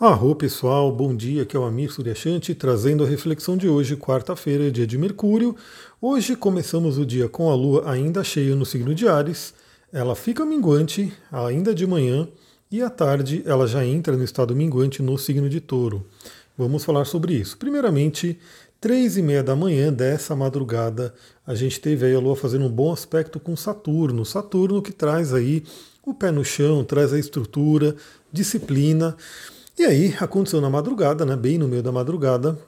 Arro pessoal, bom dia, aqui é o Amir Suryashanti trazendo a reflexão de hoje, quarta-feira, dia de Mercúrio. Hoje começamos o dia com a Lua ainda cheia no signo de Ares, ela fica minguante ainda de manhã e à tarde ela já entra no estado minguante no signo de Touro. Vamos falar sobre isso. Primeiramente, três e meia da manhã dessa madrugada, a gente teve aí a Lua fazendo um bom aspecto com Saturno. Saturno que traz aí o pé no chão, traz a estrutura, disciplina. E aí aconteceu na madrugada, né, bem no meio da madrugada.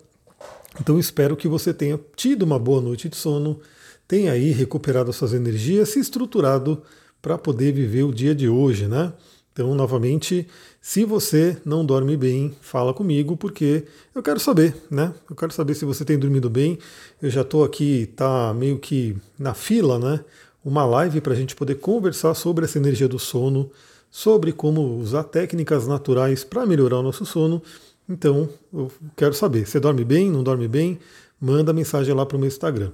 Então espero que você tenha tido uma boa noite de sono, tenha aí recuperado suas energias, se estruturado para poder viver o dia de hoje, né? Então, novamente, se você não dorme bem, fala comigo, porque eu quero saber, né? Eu quero saber se você tem dormido bem. Eu já estou aqui, tá meio que na fila, né? Uma live para a gente poder conversar sobre essa energia do sono, sobre como usar técnicas naturais para melhorar o nosso sono. Então, eu quero saber, você dorme bem, não dorme bem? Manda mensagem lá para o meu Instagram.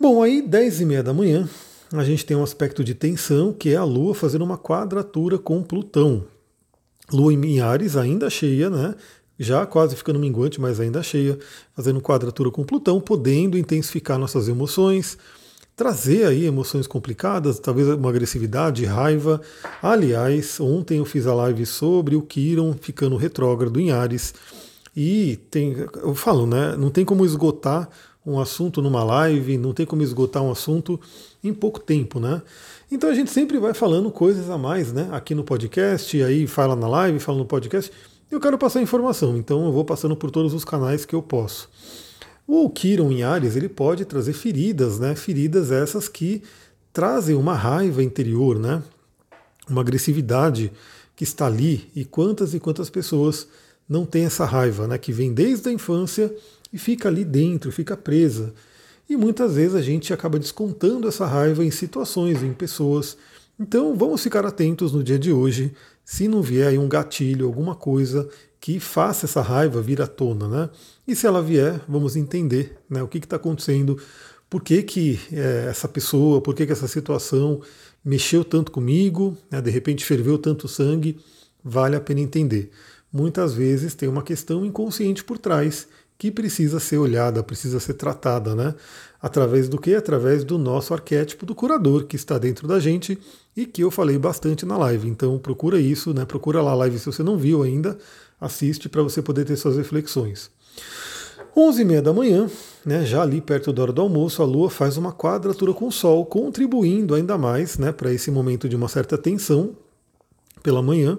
Bom, aí 10 e meia da manhã, a gente tem um aspecto de tensão, que é a Lua fazendo uma quadratura com Plutão. Lua em Ares ainda cheia, né? Já quase ficando minguante, mas ainda cheia, fazendo quadratura com Plutão, podendo intensificar nossas emoções, trazer aí emoções complicadas, talvez uma agressividade, raiva. Aliás, ontem eu fiz a live sobre o Quiron ficando retrógrado em Ares. E tem, eu falo, né? Não tem como esgotar um assunto numa live, não tem como esgotar um assunto em pouco tempo, né? Então a gente sempre vai falando coisas a mais, né? Aqui no podcast, aí fala na live, fala no podcast. Eu quero passar informação, então eu vou passando por todos os canais que eu posso. O Kiron em Ares, ele pode trazer feridas, né? Feridas essas que trazem uma raiva interior, né? Uma agressividade que está ali e quantas e quantas pessoas não têm essa raiva, né? Que vem desde a infância e fica ali dentro, fica presa. E muitas vezes a gente acaba descontando essa raiva em situações, em pessoas. Então vamos ficar atentos no dia de hoje, se não vier aí um gatilho, alguma coisa que faça essa raiva vir à tona, né? E se ela vier, vamos entender né, o que está acontecendo, por que, que é, essa pessoa, por que, que essa situação mexeu tanto comigo, né, de repente ferveu tanto sangue, vale a pena entender. Muitas vezes tem uma questão inconsciente por trás que precisa ser olhada, precisa ser tratada, né? Através do que? Através do nosso arquétipo do curador que está dentro da gente e que eu falei bastante na live. Então procura isso, né? Procura lá a live se você não viu ainda, assiste para você poder ter suas reflexões. 11h30 da manhã, né, já ali perto da hora do almoço, a Lua faz uma quadratura com o Sol, contribuindo ainda mais né, para esse momento de uma certa tensão pela manhã.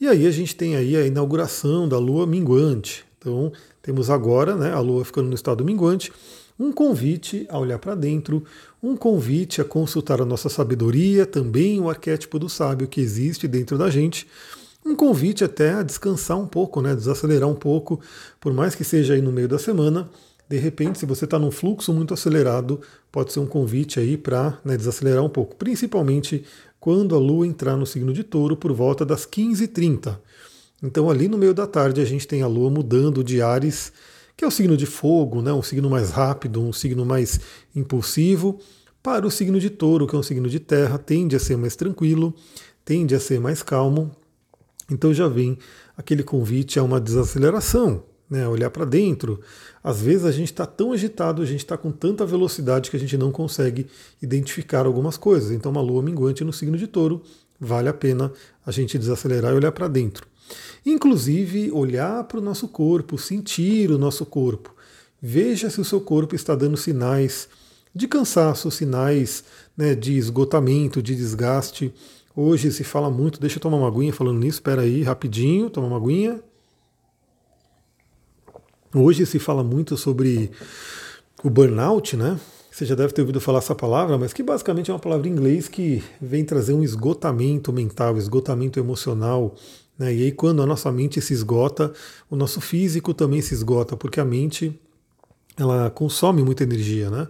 E aí a gente tem aí a inauguração da Lua minguante. Então temos agora né, a Lua ficando no estado minguante, um convite a olhar para dentro, um convite a consultar a nossa sabedoria, também o arquétipo do sábio que existe dentro da gente um convite até a descansar um pouco, né, desacelerar um pouco, por mais que seja aí no meio da semana. De repente, se você está num fluxo muito acelerado, pode ser um convite aí para né, desacelerar um pouco, principalmente quando a Lua entrar no signo de Touro por volta das 15h30. Então, ali no meio da tarde, a gente tem a Lua mudando de Ares, que é o signo de fogo, né, um signo mais rápido, um signo mais impulsivo, para o signo de Touro, que é um signo de terra, tende a ser mais tranquilo, tende a ser mais calmo, então já vem aquele convite a uma desaceleração, né, olhar para dentro. Às vezes a gente está tão agitado, a gente está com tanta velocidade que a gente não consegue identificar algumas coisas. Então, uma lua minguante no signo de touro vale a pena a gente desacelerar e olhar para dentro. Inclusive, olhar para o nosso corpo, sentir o nosso corpo. Veja se o seu corpo está dando sinais de cansaço, sinais né, de esgotamento, de desgaste. Hoje se fala muito, deixa eu tomar uma aguinha falando nisso, espera aí, rapidinho, tomar uma aguinha. Hoje se fala muito sobre o burnout, né? Você já deve ter ouvido falar essa palavra, mas que basicamente é uma palavra em inglês que vem trazer um esgotamento mental, esgotamento emocional. Né? E aí, quando a nossa mente se esgota, o nosso físico também se esgota, porque a mente ela consome muita energia, né?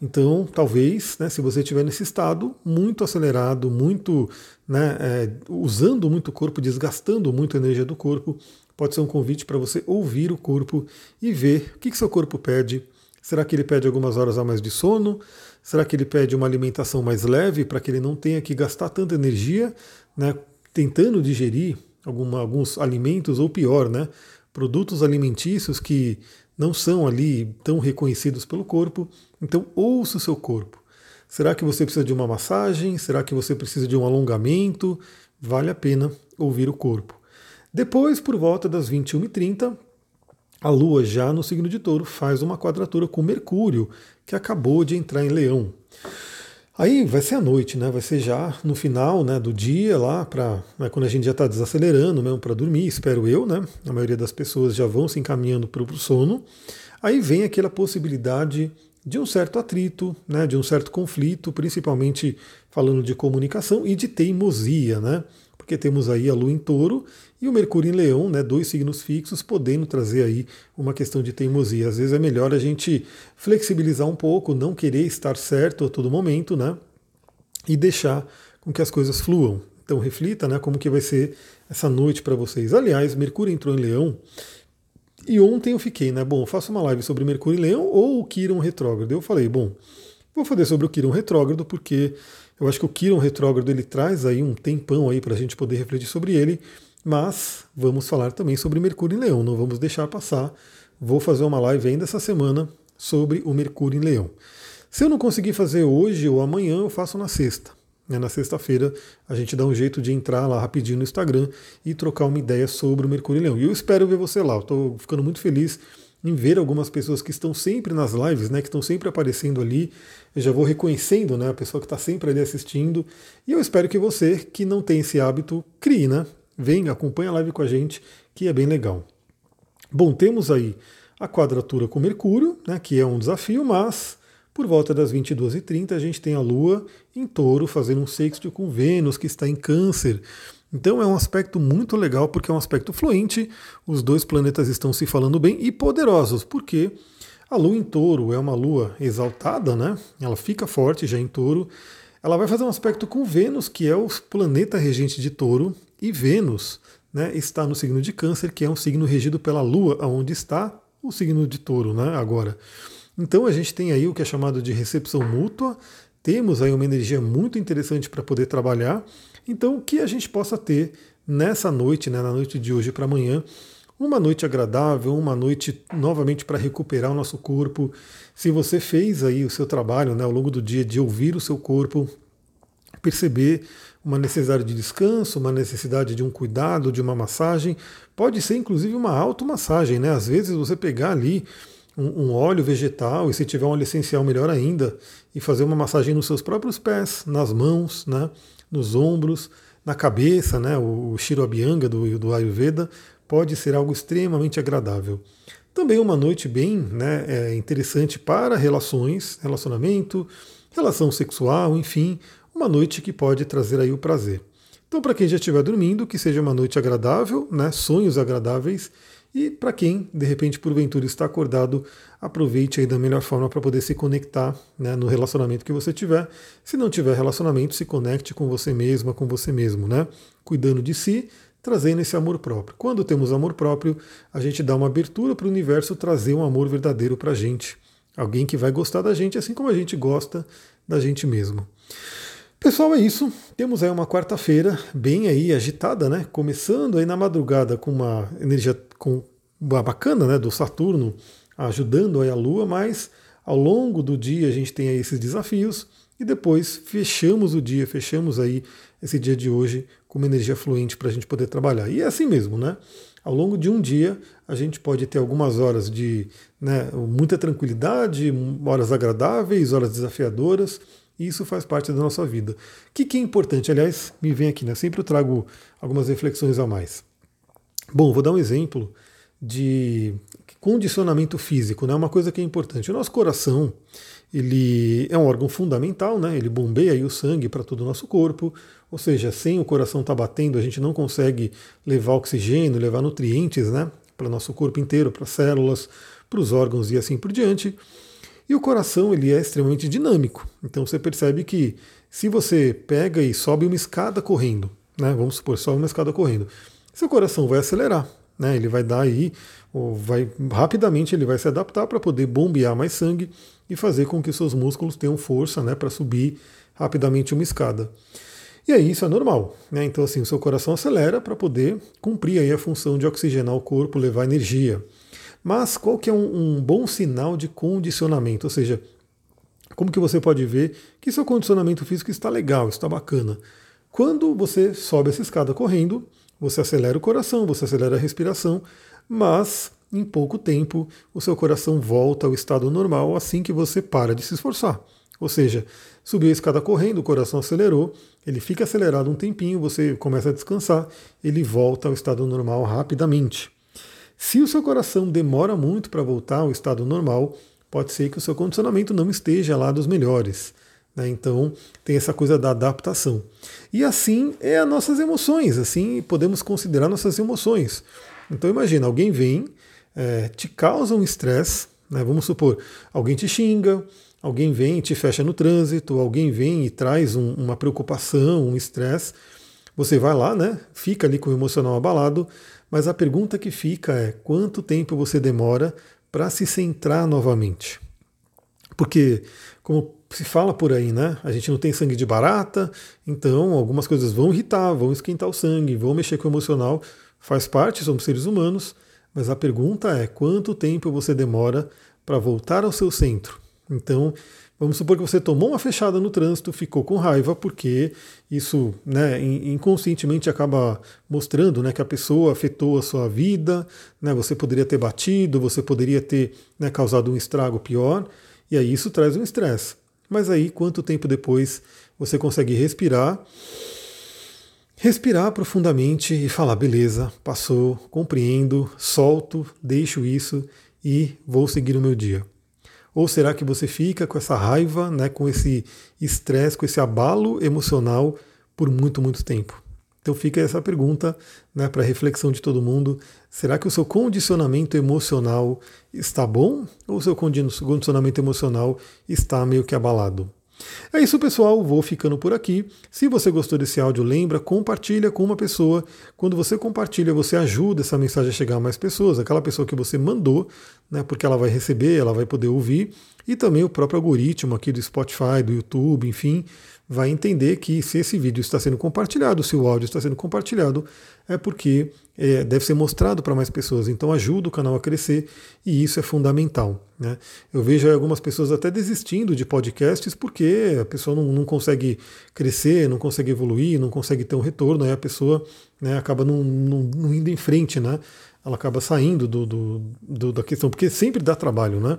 Então, talvez, né, se você estiver nesse estado muito acelerado, muito né, é, usando muito o corpo, desgastando muito a energia do corpo, pode ser um convite para você ouvir o corpo e ver o que, que seu corpo pede. Será que ele pede algumas horas a mais de sono? Será que ele pede uma alimentação mais leve para que ele não tenha que gastar tanta energia né, tentando digerir alguma, alguns alimentos, ou pior, né, produtos alimentícios que não são ali tão reconhecidos pelo corpo. Então, ouça o seu corpo. Será que você precisa de uma massagem? Será que você precisa de um alongamento? Vale a pena ouvir o corpo. Depois, por volta das 21h30, a Lua, já no signo de touro, faz uma quadratura com Mercúrio, que acabou de entrar em Leão. Aí vai ser a noite, né? Vai ser já no final né, do dia lá, para né, quando a gente já está desacelerando mesmo para dormir, espero eu, né? A maioria das pessoas já vão se encaminhando para o sono. Aí vem aquela possibilidade de um certo atrito, né, de um certo conflito, principalmente falando de comunicação e de teimosia, né? Porque temos aí a Lua em Touro e o Mercúrio em Leão, né, dois signos fixos, podendo trazer aí uma questão de teimosia. Às vezes é melhor a gente flexibilizar um pouco, não querer estar certo a todo momento, né? E deixar com que as coisas fluam. Então reflita, né, como que vai ser essa noite para vocês. Aliás, Mercúrio entrou em Leão e ontem eu fiquei, né? Bom, faço uma live sobre Mercúrio em Leão ou o Quiron retrógrado. Eu falei, bom, vou fazer sobre o Quiron retrógrado porque eu acho que o Quiron retrógrado ele traz aí um tempão aí para a gente poder refletir sobre ele. Mas vamos falar também sobre Mercúrio em Leão, não vamos deixar passar. Vou fazer uma live ainda essa semana sobre o Mercúrio em Leão. Se eu não conseguir fazer hoje ou amanhã, eu faço na sexta. Né, na sexta-feira a gente dá um jeito de entrar lá rapidinho no Instagram e trocar uma ideia sobre o Mercúrio em Leão. E eu espero ver você lá. Estou ficando muito feliz em ver algumas pessoas que estão sempre nas lives, né, que estão sempre aparecendo ali. Eu já vou reconhecendo né, a pessoa que está sempre ali assistindo. E eu espero que você, que não tem esse hábito, crie, né? Vem, acompanha a live com a gente, que é bem legal. Bom, temos aí a quadratura com Mercúrio, né, que é um desafio, mas por volta das 22h30 a gente tem a Lua em touro fazendo um sexto com Vênus, que está em câncer. Então é um aspecto muito legal, porque é um aspecto fluente, os dois planetas estão se falando bem e poderosos, porque a Lua em touro é uma Lua exaltada, né? Ela fica forte já em touro. Ela vai fazer um aspecto com Vênus, que é o planeta regente de touro, e Vênus né, está no signo de Câncer, que é um signo regido pela Lua, onde está o signo de Touro né, agora. Então a gente tem aí o que é chamado de recepção mútua, temos aí uma energia muito interessante para poder trabalhar. Então, que a gente possa ter nessa noite, né, na noite de hoje para amanhã, uma noite agradável, uma noite novamente para recuperar o nosso corpo. Se você fez aí o seu trabalho né, ao longo do dia de ouvir o seu corpo, perceber uma necessidade de descanso, uma necessidade de um cuidado, de uma massagem, pode ser inclusive uma automassagem, né? Às vezes você pegar ali um, um, óleo vegetal, e se tiver um óleo essencial, melhor ainda, e fazer uma massagem nos seus próprios pés, nas mãos, né, nos ombros, na cabeça, né, o, Shiroabhyanga do, do Ayurveda, pode ser algo extremamente agradável. Também uma noite bem né, é interessante para relações, relacionamento, relação sexual, enfim, uma noite que pode trazer aí o prazer. Então, para quem já estiver dormindo, que seja uma noite agradável, né, sonhos agradáveis e para quem, de repente, porventura está acordado, aproveite aí da melhor forma para poder se conectar né, no relacionamento que você tiver. Se não tiver relacionamento, se conecte com você mesma, com você mesmo, né? Cuidando de si, trazendo esse amor próprio. Quando temos amor próprio, a gente dá uma abertura para o universo trazer um amor verdadeiro para a gente. Alguém que vai gostar da gente, assim como a gente gosta da gente mesmo. Pessoal, é isso. Temos aí uma quarta-feira bem aí agitada, né? Começando aí na madrugada com uma energia com bacana, né, do Saturno ajudando aí a Lua, mas ao longo do dia a gente tem aí esses desafios e depois fechamos o dia, fechamos aí esse dia de hoje com uma energia fluente para a gente poder trabalhar. E é assim mesmo, né? Ao longo de um dia a gente pode ter algumas horas de né, muita tranquilidade, horas agradáveis, horas desafiadoras e isso faz parte da nossa vida. O que, que é importante? Aliás, me vem aqui, né? Sempre eu trago algumas reflexões a mais. Bom, vou dar um exemplo de condicionamento físico, né? Uma coisa que é importante. O nosso coração, ele é um órgão fundamental, né? Ele bombeia o sangue para todo o nosso corpo. Ou seja, sem o coração estar tá batendo, a gente não consegue levar oxigênio, levar nutrientes, né? Para o nosso corpo inteiro, para as células, para os órgãos e assim por diante. E o coração ele é extremamente dinâmico. Então você percebe que se você pega e sobe uma escada correndo, né, vamos supor, sobe uma escada correndo, seu coração vai acelerar, né, ele vai dar aí, vai rapidamente ele vai se adaptar para poder bombear mais sangue e fazer com que seus músculos tenham força né, para subir rapidamente uma escada. E aí isso é normal, né? Então assim, o seu coração acelera para poder cumprir aí a função de oxigenar o corpo, levar energia. Mas qual que é um, um bom sinal de condicionamento? Ou seja, como que você pode ver que seu condicionamento físico está legal, está bacana? Quando você sobe essa escada correndo, você acelera o coração, você acelera a respiração, mas em pouco tempo o seu coração volta ao estado normal assim que você para de se esforçar. Ou seja, subiu a escada correndo, o coração acelerou, ele fica acelerado um tempinho, você começa a descansar, ele volta ao estado normal rapidamente. Se o seu coração demora muito para voltar ao estado normal, pode ser que o seu condicionamento não esteja lá dos melhores. Né? Então tem essa coisa da adaptação. E assim é as nossas emoções, assim podemos considerar nossas emoções. Então imagina, alguém vem, é, te causa um estresse, né? vamos supor, alguém te xinga, alguém vem e te fecha no trânsito, alguém vem e traz um, uma preocupação, um estresse. Você vai lá, né? Fica ali com o emocional abalado, mas a pergunta que fica é quanto tempo você demora para se centrar novamente? Porque, como se fala por aí, né? A gente não tem sangue de barata, então algumas coisas vão irritar, vão esquentar o sangue, vão mexer com o emocional, faz parte, somos seres humanos, mas a pergunta é quanto tempo você demora para voltar ao seu centro? Então, vamos supor que você tomou uma fechada no trânsito, ficou com raiva, porque isso né, inconscientemente acaba mostrando né, que a pessoa afetou a sua vida, né, você poderia ter batido, você poderia ter né, causado um estrago pior, e aí isso traz um estresse. Mas aí, quanto tempo depois você consegue respirar? Respirar profundamente e falar: beleza, passou, compreendo, solto, deixo isso e vou seguir o meu dia. Ou será que você fica com essa raiva, né, com esse estresse, com esse abalo emocional por muito, muito tempo? Então fica essa pergunta né, para reflexão de todo mundo. Será que o seu condicionamento emocional está bom ou o seu condicionamento emocional está meio que abalado? É isso, pessoal. Vou ficando por aqui. Se você gostou desse áudio, lembra, compartilha com uma pessoa. Quando você compartilha, você ajuda essa mensagem a chegar a mais pessoas. Aquela pessoa que você mandou, né? Porque ela vai receber, ela vai poder ouvir. E também o próprio algoritmo aqui do Spotify, do YouTube, enfim, vai entender que se esse vídeo está sendo compartilhado, se o áudio está sendo compartilhado, é porque é, deve ser mostrado para mais pessoas. Então ajuda o canal a crescer e isso é fundamental. Né? Eu vejo algumas pessoas até desistindo de podcasts porque a pessoa não, não consegue crescer, não consegue evoluir, não consegue ter um retorno, aí a pessoa né, acaba não, não, não, indo em frente, né? Ela acaba saindo do, do, do, da questão, porque sempre dá trabalho. Né?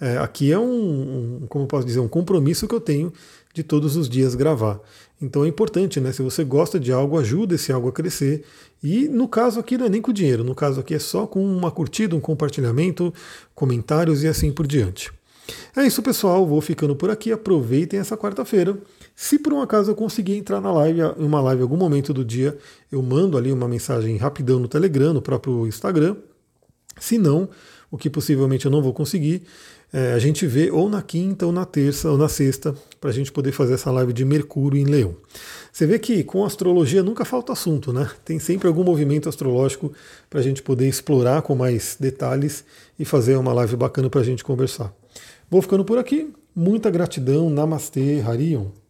É, aqui é um, um, como posso dizer, um compromisso que eu tenho de todos os dias gravar. Então é importante, né? Se você gosta de algo, ajuda esse algo a crescer. E no caso aqui não é nem com dinheiro, no caso aqui é só com uma curtida, um compartilhamento, comentários e assim por diante. É isso, pessoal. Vou ficando por aqui. Aproveitem essa quarta-feira. Se por um acaso eu conseguir entrar na live, em uma live em algum momento do dia, eu mando ali uma mensagem rapidão no Telegram, no próprio Instagram. Se não, o que possivelmente eu não vou conseguir, é, a gente vê ou na quinta, ou na terça, ou na sexta, para a gente poder fazer essa live de Mercúrio em Leão. Você vê que com astrologia nunca falta assunto, né? Tem sempre algum movimento astrológico para a gente poder explorar com mais detalhes e fazer uma live bacana para a gente conversar. Vou ficando por aqui. Muita gratidão. Namastê, Harion.